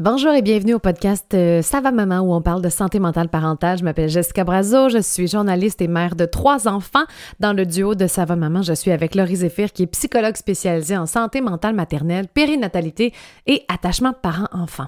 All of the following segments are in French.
Bonjour et bienvenue au podcast euh, Ça va maman où on parle de santé mentale parentale. Je m'appelle Jessica Brazo, je suis journaliste et mère de trois enfants. Dans le duo de Ça va maman, je suis avec Laurie Zéphir qui est psychologue spécialisée en santé mentale maternelle, périnatalité et attachement parent-enfant.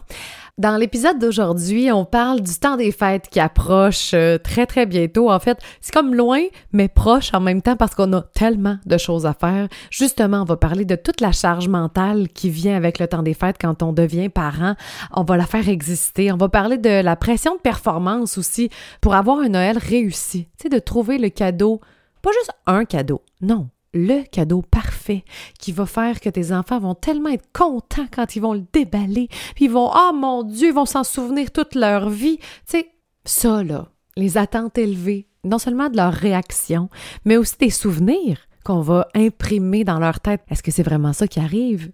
Dans l'épisode d'aujourd'hui, on parle du temps des fêtes qui approche euh, très très bientôt. En fait, c'est comme loin mais proche en même temps parce qu'on a tellement de choses à faire. Justement, on va parler de toute la charge mentale qui vient avec le temps des fêtes quand on devient parent. On va la faire exister. On va parler de la pression de performance aussi pour avoir un Noël réussi. Tu sais, de trouver le cadeau, pas juste un cadeau, non, le cadeau parfait qui va faire que tes enfants vont tellement être contents quand ils vont le déballer, puis ils vont, oh mon Dieu, ils vont s'en souvenir toute leur vie. Tu sais, ça, là, les attentes élevées, non seulement de leur réaction, mais aussi des souvenirs qu'on va imprimer dans leur tête. Est-ce que c'est vraiment ça qui arrive?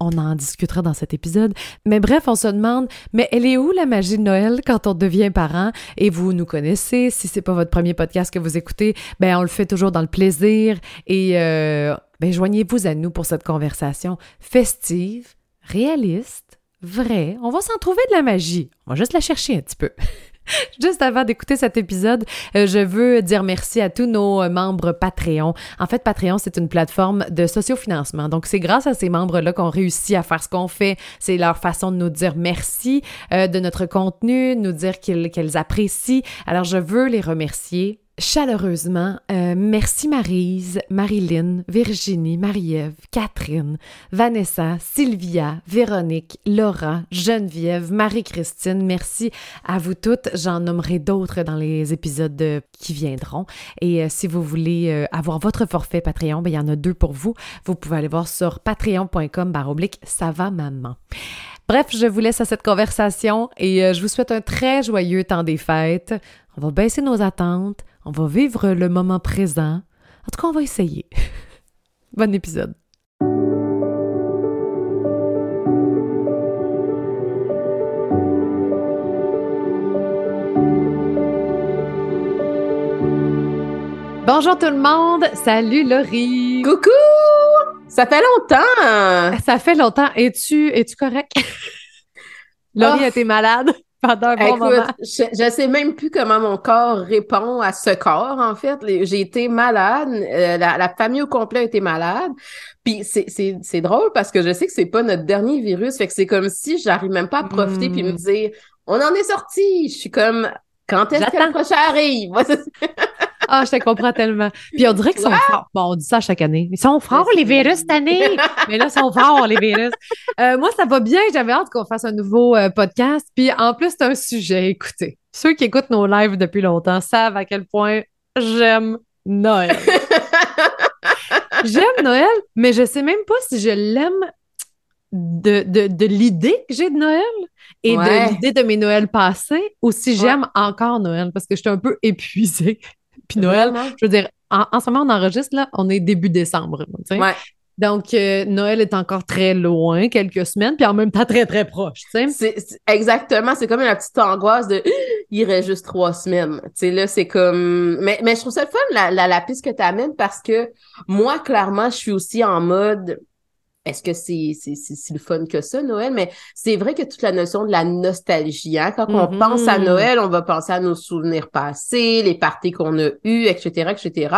On en discutera dans cet épisode. Mais bref, on se demande, mais elle est où la magie de Noël quand on devient parent? Et vous nous connaissez, si c'est pas votre premier podcast que vous écoutez, ben on le fait toujours dans le plaisir et euh, ben joignez-vous à nous pour cette conversation festive, réaliste, vraie. On va s'en trouver de la magie. On va juste la chercher un petit peu. Juste avant d'écouter cet épisode, euh, je veux dire merci à tous nos euh, membres Patreon. En fait, Patreon, c'est une plateforme de sociofinancement. Donc, c'est grâce à ces membres-là qu'on réussit à faire ce qu'on fait. C'est leur façon de nous dire merci euh, de notre contenu, nous dire qu'ils apprécient. Alors, je veux les remercier chaleureusement. Euh, merci Marise, Marilyn, Virginie, Marie-Ève, Catherine, Vanessa, Sylvia, Véronique, Laura, Geneviève, Marie-Christine. Merci à vous toutes. J'en nommerai d'autres dans les épisodes qui viendront. Et euh, si vous voulez euh, avoir votre forfait Patreon, ben, il y en a deux pour vous. Vous pouvez aller voir sur patreon.com baroblique ça va maman. Bref, je vous laisse à cette conversation et je vous souhaite un très joyeux temps des fêtes. On va baisser nos attentes, on va vivre le moment présent. En tout cas, on va essayer. bon épisode. Bonjour tout le monde, salut Laurie. Coucou, ça fait longtemps. Ça fait longtemps. Es-tu es-tu correct? Laurie, oh. était malade? Pendant un bon moment. Je, ne sais même plus comment mon corps répond à ce corps, en fait. J'ai été malade, euh, la, famille au complet a été malade. Puis c'est drôle parce que je sais que c'est pas notre dernier virus, fait que c'est comme si j'arrive même pas à profiter puis me hmm. dire on en est sorti. Je suis comme quand est-ce que le prochain arrive? Ah, je te comprends tellement. Puis on dirait qu'ils sont forts. Bon, on dit ça chaque année. Ils sont forts, les virus, cette année. Mais là, ils sont forts, les virus. Euh, moi, ça va bien. J'avais hâte qu'on fasse un nouveau euh, podcast. Puis en plus, c'est un sujet. Écoutez, ceux qui écoutent nos lives depuis longtemps savent à quel point j'aime Noël. j'aime Noël, mais je sais même pas si je l'aime de, de, de l'idée que j'ai de Noël et de l'idée de mes Noëls passés ou si j'aime encore Noël parce que je suis un peu épuisée. Puis Noël, je veux dire, en, ce moment, on enregistre, là, on est début décembre. Ouais. Donc, euh, Noël est encore très loin, quelques semaines, puis en même temps très, très proche. C'est, exactement, c'est comme une petite angoisse de il reste juste trois semaines. sais là, c'est comme. Mais, mais je trouve ça le fun, la, la, la piste que tu amènes, parce que moi, clairement, je suis aussi en mode est-ce que c'est si le fun que ça, Noël? Mais c'est vrai que toute la notion de la nostalgie, hein? quand on pense à mm-hmm. Noël, on va penser à nos souvenirs passés, les parties qu'on a eues, etc., etc.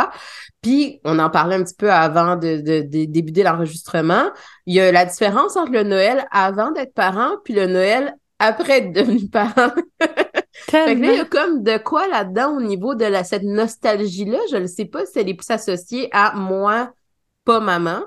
Puis, on en parlait un petit peu avant de, de, de débuter l'enregistrement. Il y a la différence entre le Noël avant d'être parent puis le Noël après être devenu parent. fait que là, il y a comme de quoi là-dedans au niveau de la, cette nostalgie-là. Je ne sais pas si elle est plus associée à moi, pas maman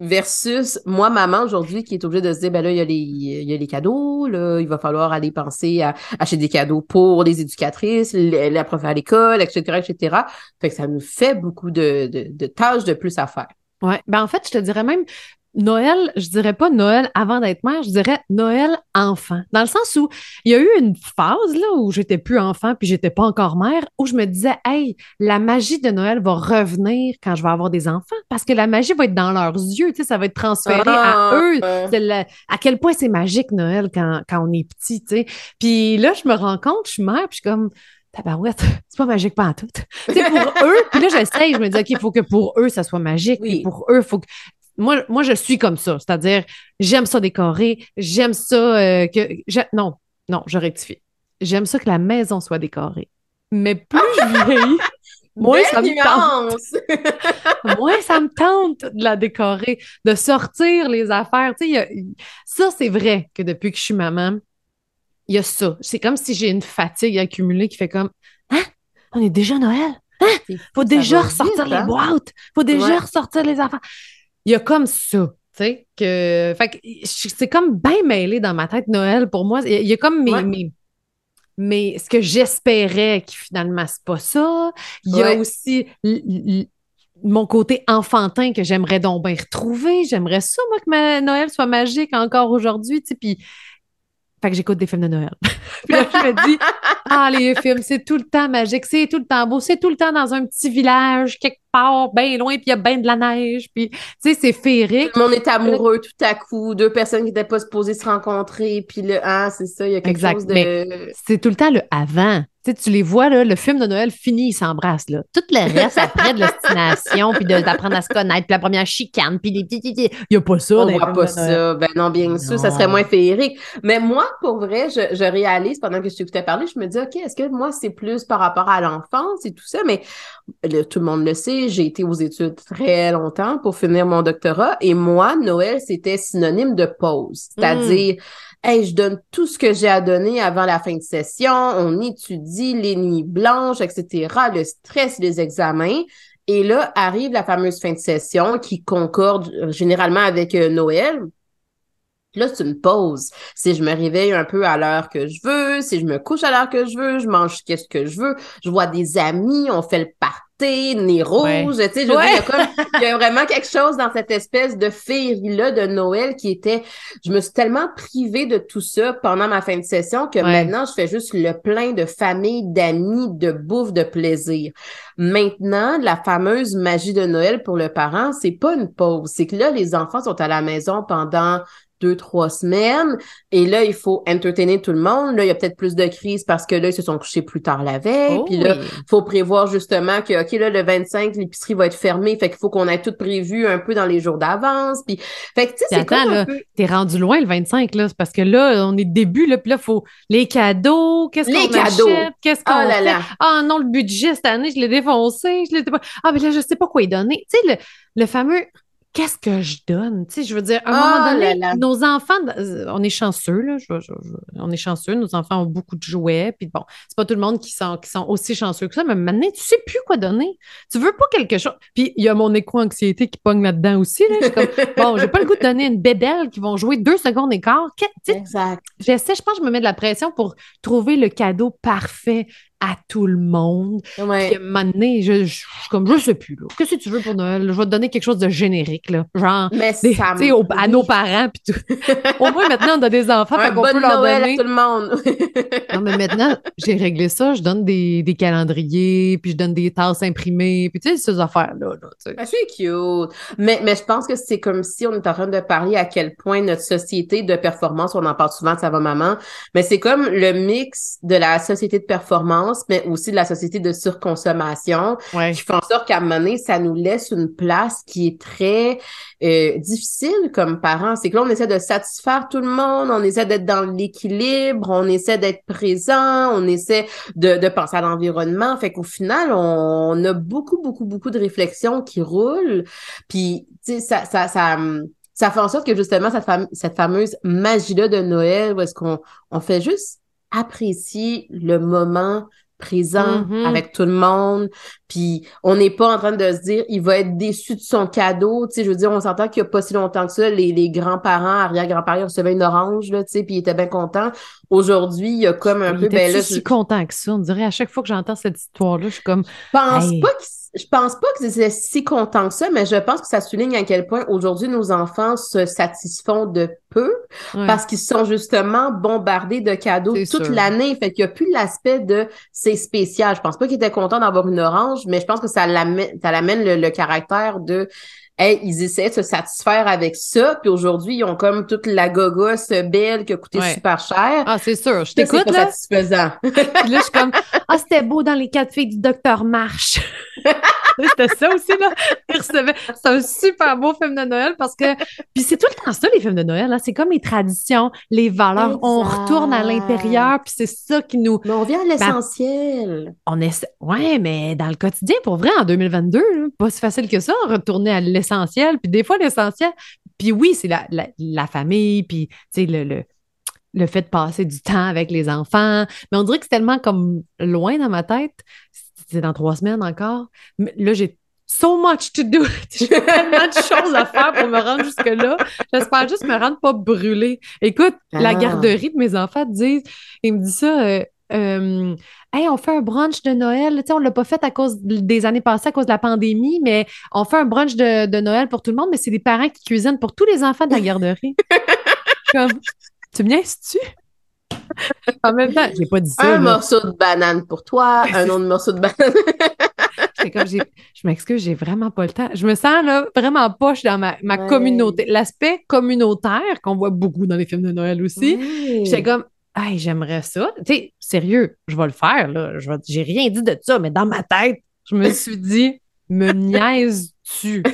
versus moi, maman, aujourd'hui, qui est obligée de se dire, ben là, il y a les, les cadeaux, là, il va falloir aller penser à acheter des cadeaux pour les éducatrices, la prof à l'école, etc., etc. Fait que ça nous fait beaucoup de tâches de plus à faire. Ouais. Ben, en fait, je te dirais même, Noël, je dirais pas Noël avant d'être mère, je dirais Noël enfant. Dans le sens où il y a eu une phase là où j'étais plus enfant puis j'étais pas encore mère où je me disais hey, la magie de Noël va revenir quand je vais avoir des enfants parce que la magie va être dans leurs yeux, tu sais, ça va être transféré à ah, eux. à quel point c'est magique Noël quand, quand on est petit, tu sais. Puis là, je me rends compte, je suis mère, puis je suis comme tabarouette, c'est pas magique pas en tout. Sais, pour eux, puis là, j'essaye, je me dis, OK, il faut que pour eux, ça soit magique. Puis pour eux, il faut que moi, moi, je suis comme ça. C'est-à-dire, j'aime ça décorer, j'aime ça euh, que. non, non, je rectifie. J'aime ça que la maison soit décorée. Mais plus je vieillis, moins ça me tente. moins ça me tente de la décorer, de sortir les affaires. Tu sais, ça, c'est vrai que depuis que je suis maman, il y a ça. C'est comme si j'ai une fatigue accumulée qui fait comme Hein? On est déjà Noël? Hein? Faut déjà ressortir les hein? boîtes. Faut déjà ressortir les affaires. Il y a comme ça. Tu sais, que. Fait que c'est comme bien mêlé dans ma tête Noël pour moi. Il y a comme mes, mais ce que j'espérais qui finalement c'est pas ça. Il y a aussi mon côté enfantin que j'aimerais donc bien retrouver. J'aimerais ça, moi, que ma Noël soit magique encore aujourd'hui. Tu sais, puis fait que j'écoute des films de Noël. puis là, je me dis, ah, les films, c'est tout le temps magique, c'est tout le temps beau, c'est tout le temps dans un petit village, quelque part, bien loin, puis il y a bien de la neige, puis, tu sais, c'est féerique. Monde est amoureux tout à coup, deux personnes qui n'étaient pas supposées se rencontrer, puis le, ah, c'est ça, il y a quelque chose de... c'est tout le temps le avant. Tu, sais, tu les vois, là, le film de Noël fini, ils s'embrassent. Là. Tout le reste, après de l'ostination, puis d'apprendre à se connaître, puis la première chicane, puis des petits... Il n'y a pas ça. On voit pas ça. Ben non, bien sûr, ça serait moins féerique. Mais moi, pour vrai, je, je réalise, pendant que je t'écoutais parler, je me dis, OK, est-ce que moi, c'est plus par rapport à l'enfance et tout ça? Mais tout le monde le sait, j'ai été aux études très longtemps pour finir mon doctorat. Et moi, Noël, c'était synonyme de pause. C'est-à-dire... Hey, je donne tout ce que j'ai à donner avant la fin de session, on étudie les nuits blanches, etc., le stress, les examens. Et là, arrive la fameuse fin de session qui concorde euh, généralement avec euh, Noël. Là, c'est une pause. Si je me réveille un peu à l'heure que je veux, si je me couche à l'heure que je veux, je mange qu'est-ce que je veux, je vois des amis, on fait le party nez rouge, tu sais, je veux dire, il y, a comme, il y a vraiment quelque chose dans cette espèce de féerie-là de Noël qui était, je me suis tellement privée de tout ça pendant ma fin de session que maintenant, je fais juste le plein de famille, d'amis, de bouffe, de plaisir. Maintenant, la fameuse magie de Noël pour le parent, c'est pas une pause, c'est que là, les enfants sont à la maison pendant deux, trois semaines. Et là, il faut entertainer tout le monde. Là, il y a peut-être plus de crises parce que là, ils se sont couchés plus tard la veille. Oh puis là, il faut prévoir justement que, OK, là, le 25, l'épicerie va être fermée. Fait qu'il faut qu'on ait tout prévu un peu dans les jours d'avance. Puis, fait que, tu sais, c'est comme un peu... T'es rendu loin le 25, là. Parce que là, on est début, là. Puis là, faut les cadeaux. Qu'est-ce qu'on achète? Qu'est-ce qu'on oh là Là. Ah non, le budget cette année, je l'ai défoncé. Je l'ai pas... Ah, mais là, je sais pas quoi y donner. Tu sais, le, le fameux qu'est-ce que je donne? Tu sais, je veux dire, à un moment oh donné, nos enfants, euh, on est chanceux, là, on est chanceux, nos enfants ont beaucoup de jouets, puis bon, c'est pas tout le monde qui sont, qui sont aussi chanceux que ça, mais maintenant, tu sais plus quoi donner. Tu veux pas quelque chose. Puis il y a mon éco-anxiété qui pogne là-dedans aussi, là. Je comme, bon, j'ai pas le goût de donner une bébelle qui vont jouer deux secondes et quart. exact. J'essaie, je pense que je me mets de la pression pour trouver le cadeau parfait à tout le monde. Ouais. Puis à un je, je, comme, je sais plus, là. Qu'est-ce que tu veux pour Noël? Je vais te donner quelque chose de générique, là. Genre, mais des, à nos parents, puis tout. Au moins, maintenant, on a des enfants, Un qu'on peut leur Noël donner. à tout le monde. non, mais maintenant, j'ai réglé ça. Je donne des, des, calendriers, puis je donne des tasses imprimées, puis tu sais, ces affaires-là. Là, ben, c'est cute. Mais, mais je pense que c'est comme si on est en train de parler à quel point notre société de performance, on en parle souvent, ça va maman, mais c'est comme le mix de la société de performance mais aussi de la société de surconsommation, qui fait en sorte qu'à un moment donné, ça nous laisse une place qui est très euh, difficile comme parents. C'est que là, on essaie de satisfaire tout le monde, on essaie d'être dans l'équilibre, on essaie d'être présent, on essaie de, de penser à l'environnement. Fait qu'au final, on, a beaucoup, beaucoup, beaucoup de réflexions qui roulent. Puis, tu sais, ça, ça, ça ça fait en sorte que justement cette, cette fameuse magie-là de Noël, où est-ce qu'on on fait juste apprécier le moment présent mm-hmm. avec tout le monde. Puis on n'est pas en train de se dire il va être déçu de son cadeau. Tu sais, je veux dire, on s'entend qu'il n'y a pas si longtemps que ça, les, les grands-parents, arrière-grands-parents recevaient une orange, là, tu sais, puis ils étaient bien contents. Aujourd'hui, il y a comme un peu... Ben là, je suis content que ça? On dirait à chaque fois que j'entends cette histoire-là, je suis comme... Je pense pas que je pense pas que c'est si content que ça, mais je pense que ça souligne à quel point aujourd'hui nos enfants se satisfont de peu parce qu'ils sont justement bombardés de cadeaux toute l'année. Fait qu'il n'y a plus l'aspect de c'est spécial. Je pense pas qu'ils étaient contents d'avoir une orange, mais je pense que ça l'amène, ça l'amène le, caractère de hey, ils essaient de se satisfaire avec ça, puis aujourd'hui, ils ont comme toute la gogosse belle qui a coûté super cher. Ah, c'est sûr, je t'écoute, là. satisfaisant. puis là, je suis comme, ah, c'était beau dans les quatre filles du docteur March. C'était ça aussi, là. C'est un super beau film de Noël parce que. Puis c'est tout le temps ça, les films de Noël. Là. C'est comme les traditions, les valeurs. On retourne à l'intérieur, puis c'est ça qui nous. Mais on vient à l'essentiel. on est. Ouais, mais dans le quotidien, pour vrai, en 2022, pas si facile que ça, retourner à l'essentiel. Puis des fois, l'essentiel. Puis oui, c'est la, la, famille, puis, tu sais, le, le le fait de passer du temps avec les enfants. Mais on dirait que c'est tellement comme loin dans ma tête c'est dans trois semaines encore. Mais là, j'ai so much to do. J'ai tellement de choses à faire pour me rendre jusque-là. J'espère juste me rendre pas brûlée. Écoute, la ah. garderie de mes enfants disent, ils me disent ça. Euh, euh, hey, on fait un brunch de Noël. Tu sais, on l'a pas fait à cause des années passées, à cause de la pandémie, mais on fait un brunch de, Noël pour tout le monde, mais c'est des parents qui cuisinent pour tous les enfants de la garderie. Comme, tu me tu en même temps, j'ai pas dit ça. Un morceau de banane pour toi, un autre morceau de banane. comme, je m'excuse, j'ai vraiment pas le temps. Je me sens là, vraiment poche dans ma, ma communauté. L'aspect communautaire qu'on voit beaucoup dans les films de Noël aussi. J'étais comme, hey, j'aimerais ça. Tu sais, sérieux, je vais le faire. Là. Je j'ai rien dit de ça, mais dans ma tête, je me suis dit, me niaises-tu?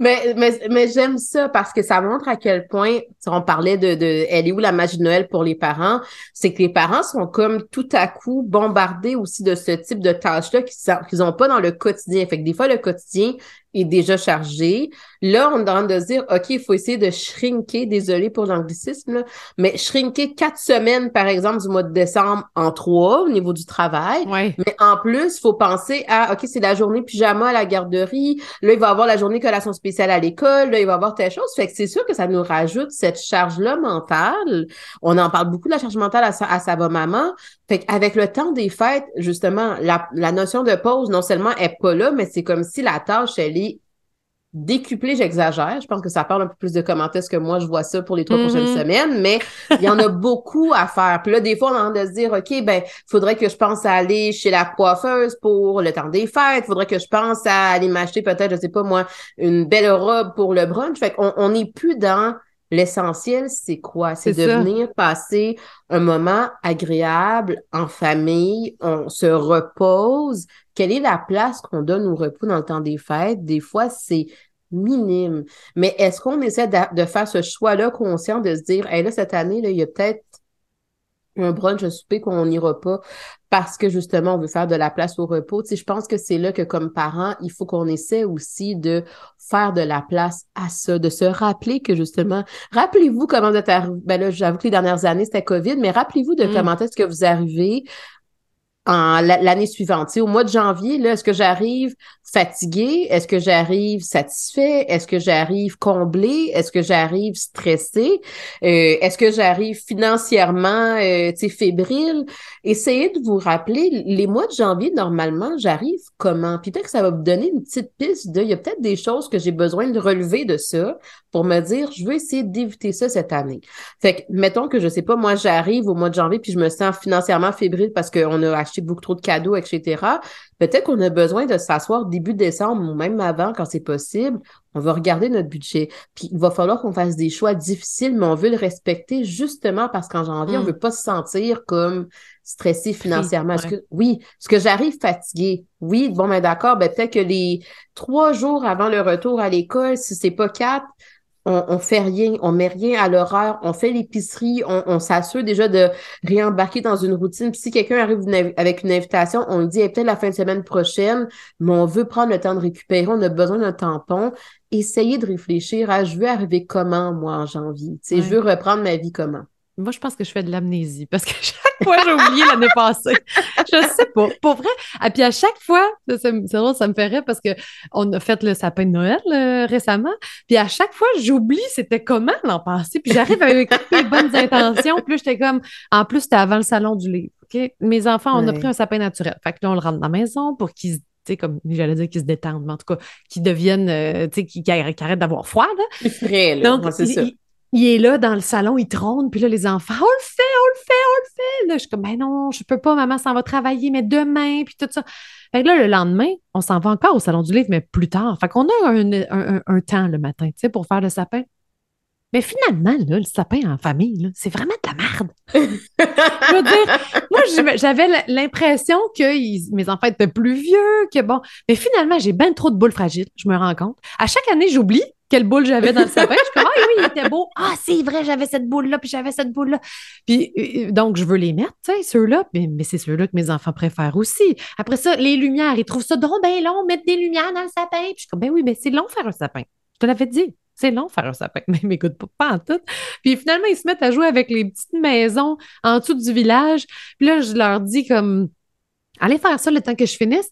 mais mais, mais j'aime ça parce que ça montre à quel point, on parlait de, de elle est où la magie de Noël pour les parents, c'est que les parents sont comme tout à coup bombardés aussi de ce type de tâches-là qu'ils n'ont pas dans le quotidien. Fait que des fois, le quotidien, est déjà chargé. Là, on est en train de se dire, OK, il faut essayer de shrinker, désolé pour l'anglicisme, mais shrinker quatre semaines, par exemple, du mois de décembre en trois au niveau du travail. Mais en plus, il faut penser à, OK, c'est la journée pyjama à la garderie. Là, il va y avoir la journée collation spéciale à l'école. Là, il va y avoir telle chose. Fait que c'est sûr que ça nous rajoute cette charge-là mentale. On en parle beaucoup de la charge mentale à, à sa maman. Fait qu'avec le temps des fêtes, justement, la, la notion de pause, non seulement est pas là, mais c'est comme si la tâche, elle est décuplée, j'exagère. Je pense que ça parle un peu plus de comment est-ce que moi je vois ça pour les trois prochaines mm-hmm. semaines, mais il y en a beaucoup à faire. Puis là, des fois, on a envie de se dire, OK, ben, faudrait que je pense à aller chez la coiffeuse pour le temps des fêtes. Faudrait que je pense à aller m'acheter peut-être, je sais pas moi, une belle robe pour le brunch. Fait qu'on n'est plus dans L'essentiel, c'est quoi? C'est de venir passer un moment agréable en famille, on se repose. Quelle est la place qu'on donne au repos dans le temps des fêtes? Des fois, c'est minime. Mais est-ce qu'on essaie de, faire ce choix-là conscient de se dire, hey, là, cette année, là, il y a peut-être un brunch, un souper qu'on n'ira pas? Parce que justement, on veut faire de la place au repos. Tu sais, je pense que c'est là que comme parents, il faut qu'on essaie aussi de faire de la place à ça, de se rappeler que justement, rappelez-vous comment vous êtes arrivé, ben là, j'avoue que les dernières années, c'était COVID, mais rappelez-vous de mm. comment est-ce que vous arrivez l'année suivante. au mois de janvier, là, est-ce que j'arrive fatiguée? Est-ce que j'arrive satisfait? Est-ce que j'arrive comblé? Est-ce que j'arrive stressé? Euh, est-ce que j'arrive financièrement euh, fébrile? Essayez de vous rappeler, les mois de janvier, normalement, j'arrive comment? Puis peut-être que ça va vous donner une petite piste de, il y a peut-être des choses que j'ai besoin de relever de ça pour me dire, je veux essayer d'éviter ça cette année. Fait que, mettons que, je sais pas, moi, j'arrive au mois de janvier puis je me sens financièrement fébrile parce qu'on a acheté beaucoup trop de cadeaux, etc. Peut-être qu'on a besoin de s'asseoir début décembre ou même avant quand c'est possible. On va regarder notre budget. Puis il va falloir qu'on fasse des choix difficiles, mais on veut le respecter justement parce qu'en janvier, on on mm. veut pas se sentir comme stressé financièrement. que, oui, est-ce que j'arrive fatigué? Oui, bon, ben d'accord, ben peut-être que les trois jours avant le retour à l'école, si c'est pas quatre, on, on fait rien, on met rien à l'horaire, on fait l'épicerie, on, s'assure déjà de réembarquer dans une routine. Puis si quelqu'un arrive avec une invitation, on le dit peut-être la fin de semaine prochaine, mais on veut prendre le temps de récupérer, on a besoin d'un tampon. Essayez de réfléchir à je veux arriver comment, moi, en janvier? Tu sais, Je veux reprendre ma vie comment? Moi, je pense que je fais de l'amnésie parce que chaque fois, j'ai oublié l'année passée. Je sais pas. Pour vrai. Et ah, puis à chaque fois, c'est drôle, ça me ferait parce qu'on a fait le sapin de Noël euh, récemment. Puis à chaque fois, j'oublie c'était comment l'an passé. Puis j'arrive avec les bonnes intentions. Puis j'étais comme, en plus, c'était avant le salon du livre. Mes enfants, on a pris un sapin naturel. Fait que là, on le rentre dans la maison pour qu'ils tu sais, comme j'allais dire qu'ils se détendent, mais en tout cas, qu'ils deviennent, euh, tu sais, qu'ils arrêtent d'avoir froid. Là. C'est là. Donc, c'est ça il est là dans le salon, il trône, puis là, les enfants, on le fait, on le fait, on le fait. Là, je suis comme, ben non, je peux pas, maman s'en va travailler, mais demain, puis tout ça. Fait que là, le lendemain, on s'en va encore au salon du livre, mais plus tard. Fait qu'on a un, un, temps le matin, tu sais, pour faire le sapin. Mais finalement, là, le sapin en famille, c'est vraiment de la merde. je veux dire, moi, j'avais l'impression que mes enfants étaient plus vieux, que bon. Mais finalement, j'ai bien trop de boules fragiles, je me rends compte. À chaque année, j'oublie quelle boule j'avais dans le sapin. Je suis ah oui, il était beau. Ah, c'est vrai, j'avais cette boule-là, puis j'avais cette boule-là. Puis euh, euh, donc, je veux les mettre, tu sais, ceux-là, mais, c'est ceux-là que mes enfants préfèrent aussi. Après ça, les lumières, ils trouvent ça donc bien long, mettre des lumières dans le sapin. Puis je suis comme, ben oui, mais c'est long faire un sapin. Je te l'avais dit. C'est long faire un sapin, mais m'écoute pas, pas en tout. Puis finalement, ils se mettent à jouer avec les petites maisons en dessous du village. Puis là, je leur dis comme, allez faire ça le temps que je finisse.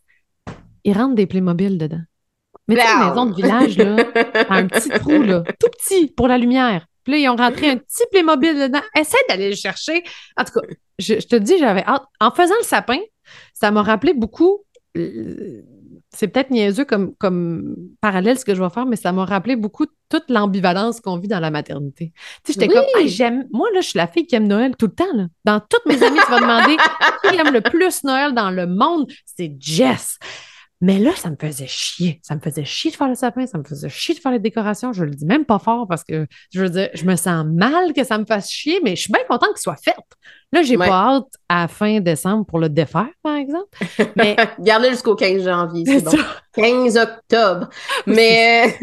Ils rentrent des Playmobil dedans. Mais tu une maison de village, là, un petit trou, là, tout petit pour la lumière. Puis là, ils ont rentré un petit Playmobil dedans. Essaie d'aller le chercher. En tout cas, je, te dis, j'avais hâte. En faisant le sapin, ça m'a rappelé beaucoup. Euh, c'est peut-être niaiseux comme, comme parallèle ce que je vais faire, mais ça m'a rappelé beaucoup toute l'ambivalence qu'on vit dans la maternité. Tu sais, j'étais comme, j'aime, moi, là, je suis la fille qui aime Noël tout le temps, là. Dans toutes mes amies, tu vas demander qui aime le plus Noël dans le monde, c'est Jess. Mais là, ça me faisait chier. Ça me faisait chier de faire le sapin, ça me faisait chier de faire les décorations. Je le dis même pas fort parce que, je veux dire, je me sens mal que ça me fasse chier, mais je suis bien contente qu'il soit fait. Là, j'ai pas hâte à fin décembre pour le défaire, par exemple. Mais gardez jusqu'au 15 janvier, c'est bon. 15 octobre. Mais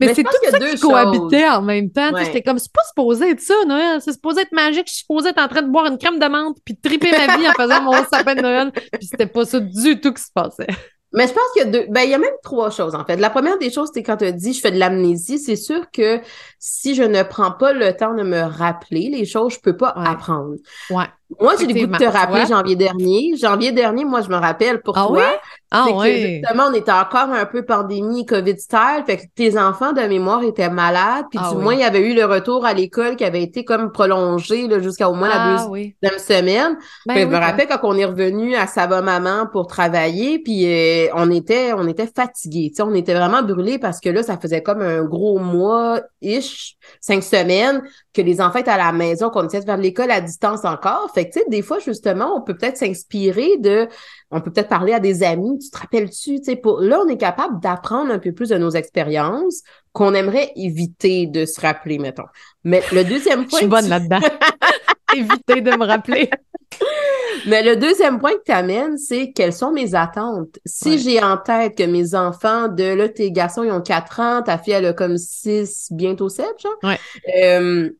mais, c'est tout ça qui cohabitait en même temps. J'étais comme c'est pas supposé être ça, Noël, c'est supposé être magique, je suis supposée être en train de boire une crème de menthe puis triper ma vie en faisant mon sapin de Noël, puis c'était pas ça du tout qui se passait. Mais je pense qu'il y a deux. Ben, il y a même trois choses, en fait. La première des choses, c'est quand tu as dit je fais de l'amnésie, c'est sûr que si je ne prends pas le temps de me rappeler les choses, je peux pas apprendre. Ouais. Moi, j'ai le goût de te rappeler janvier dernier. Janvier dernier, moi, je me rappelle pour ah toi. Ah c'est que justement, on était encore un peu pandémie, COVID style. Fait que tes enfants de mémoire étaient malades. Puis ah du moins, il y avait eu le retour à l'école qui avait été comme prolongé jusqu'à au moins la ah deuxième semaine. Ben je me rappelle quand on est revenu à Sava Maman pour travailler, puis euh, on était on était fatigués. On était vraiment brûlés parce que là, ça faisait comme un gros mois-ish, cinq semaines, que les enfants étaient à la maison, qu'on essayait de faire l'école à distance encore. Fait que, tu sais, des fois, justement, on peut peut-être s'inspirer de, on peut peut-être parler à des amis, tu te rappelles-tu, tu sais, pour, là, on est capable d'apprendre un peu plus de nos expériences qu'on aimerait éviter de se rappeler, mettons. Mais le deuxième point. Je suis bonne là-dedans. éviter de me rappeler. Mais le deuxième point que tu amènes, c'est quelles sont mes attentes? Si j'ai en tête que mes enfants de là, tes garçons, ils ont 4 ans, ta fille, elle a comme 6, bientôt 7, genre. Ouais. Euh,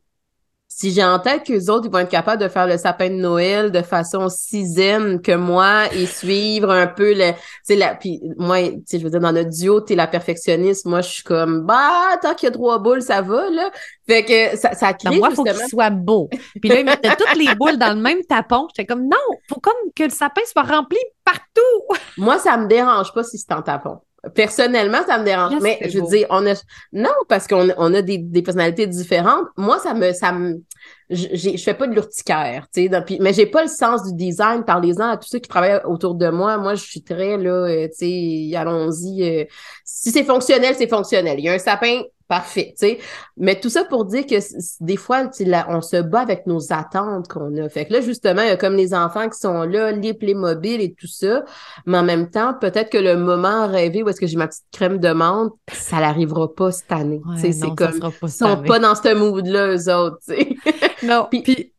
si j'ai en tête qu'eux autres, ils vont être capables de faire le sapin de Noël de façon si zen que moi et suivre un peu le, tu la, puis moi, tu sais, je veux dire, dans notre duo, t'es la perfectionniste. Moi, je suis comme, bah, tant qu'il y a trois boules, ça va, là. Fait que ça, ça crée Moi, faut qu'il soit beau. Puis là, ils mettaient toutes les boules dans le même tapon. J'étais comme, non, faut comme que le sapin soit rempli partout. moi, ça me dérange pas si c'est en tapon. Personnellement, ça me dérange. mais je veux dire, on a non parce qu'on on a des, des, personnalités différentes. Moi, ça me ça me je je fais pas de l'urticaire, tu sais. Mais j'ai pas le sens du design. Parlez-en à tous ceux qui travaillent autour de moi. Moi, je suis très là, euh, tu sais. Allons-y. Euh, si c'est fonctionnel, c'est fonctionnel. Il y a un sapin, Parfait, tu sais. Mais tout ça pour dire que des fois, on se bat avec nos attentes qu'on a. Fait que là, justement, il y a comme les enfants qui sont là, les Playmobil et tout ça. Mais en même temps, peut-être que le moment rêvé où est-ce que j'ai ma petite crème de menthe, ça n'arrivera pas cette année. c'est comme, ils sont pas dans ce mood-là, eux autres, tu sais. Non, puis...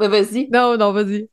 vas-y. Non, non, vas-y.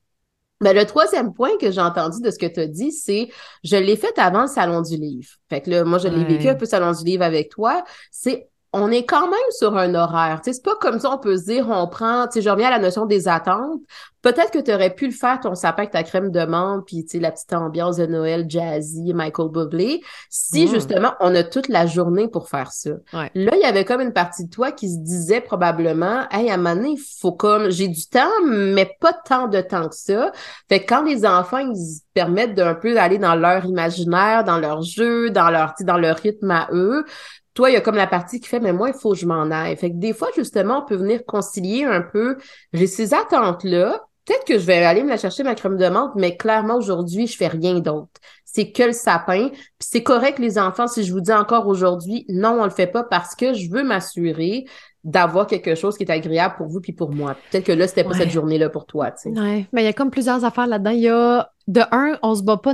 Mais le troisième point que j'ai entendu de ce que tu as dit, c'est je l'ai fait avant le salon du livre. Fait que là, moi, je l'ai vécu un peu salon du livre avec toi. C'est on est quand même sur un horaire. C'est pas comme ça, on peut se dire, on prend, tu sais, je reviens à la notion des attentes. Peut-être que tu aurais pu le faire, ton sapin avec ta crème de menthe, puis tu sais, la petite ambiance de Noël jazzy, Michael Bublé, si mm. justement on a toute la journée pour faire ça. Là, il y avait comme une partie de toi qui se disait probablement, hey, à un il faut comme, j'ai du temps, mais pas tant de temps que ça. Fait que quand les enfants, ils se permettent d'un peu d'aller dans leur imaginaire, dans leur jeu, dans leur, dans leur rythme à eux, toi, il y a comme la partie qui fait, mais moi, il faut que je m'en aille. Fait que des fois, justement, on peut venir concilier un peu, j'ai ces attentes-là, peut-être que je vais aller me la chercher, ma crème de menthe, mais clairement, aujourd'hui, je fais rien d'autre. C'est que le sapin. Puis c'est correct, les enfants, si je vous dis encore aujourd'hui, non, on le fait pas parce que je veux m'assurer d'avoir quelque chose qui est agréable pour vous puis pour moi. Peut-être que là, c'était pas cette journée-là pour toi, tu sais. Ouais, mais il y a comme plusieurs affaires là-dedans. Il y a, de un, on se bat pas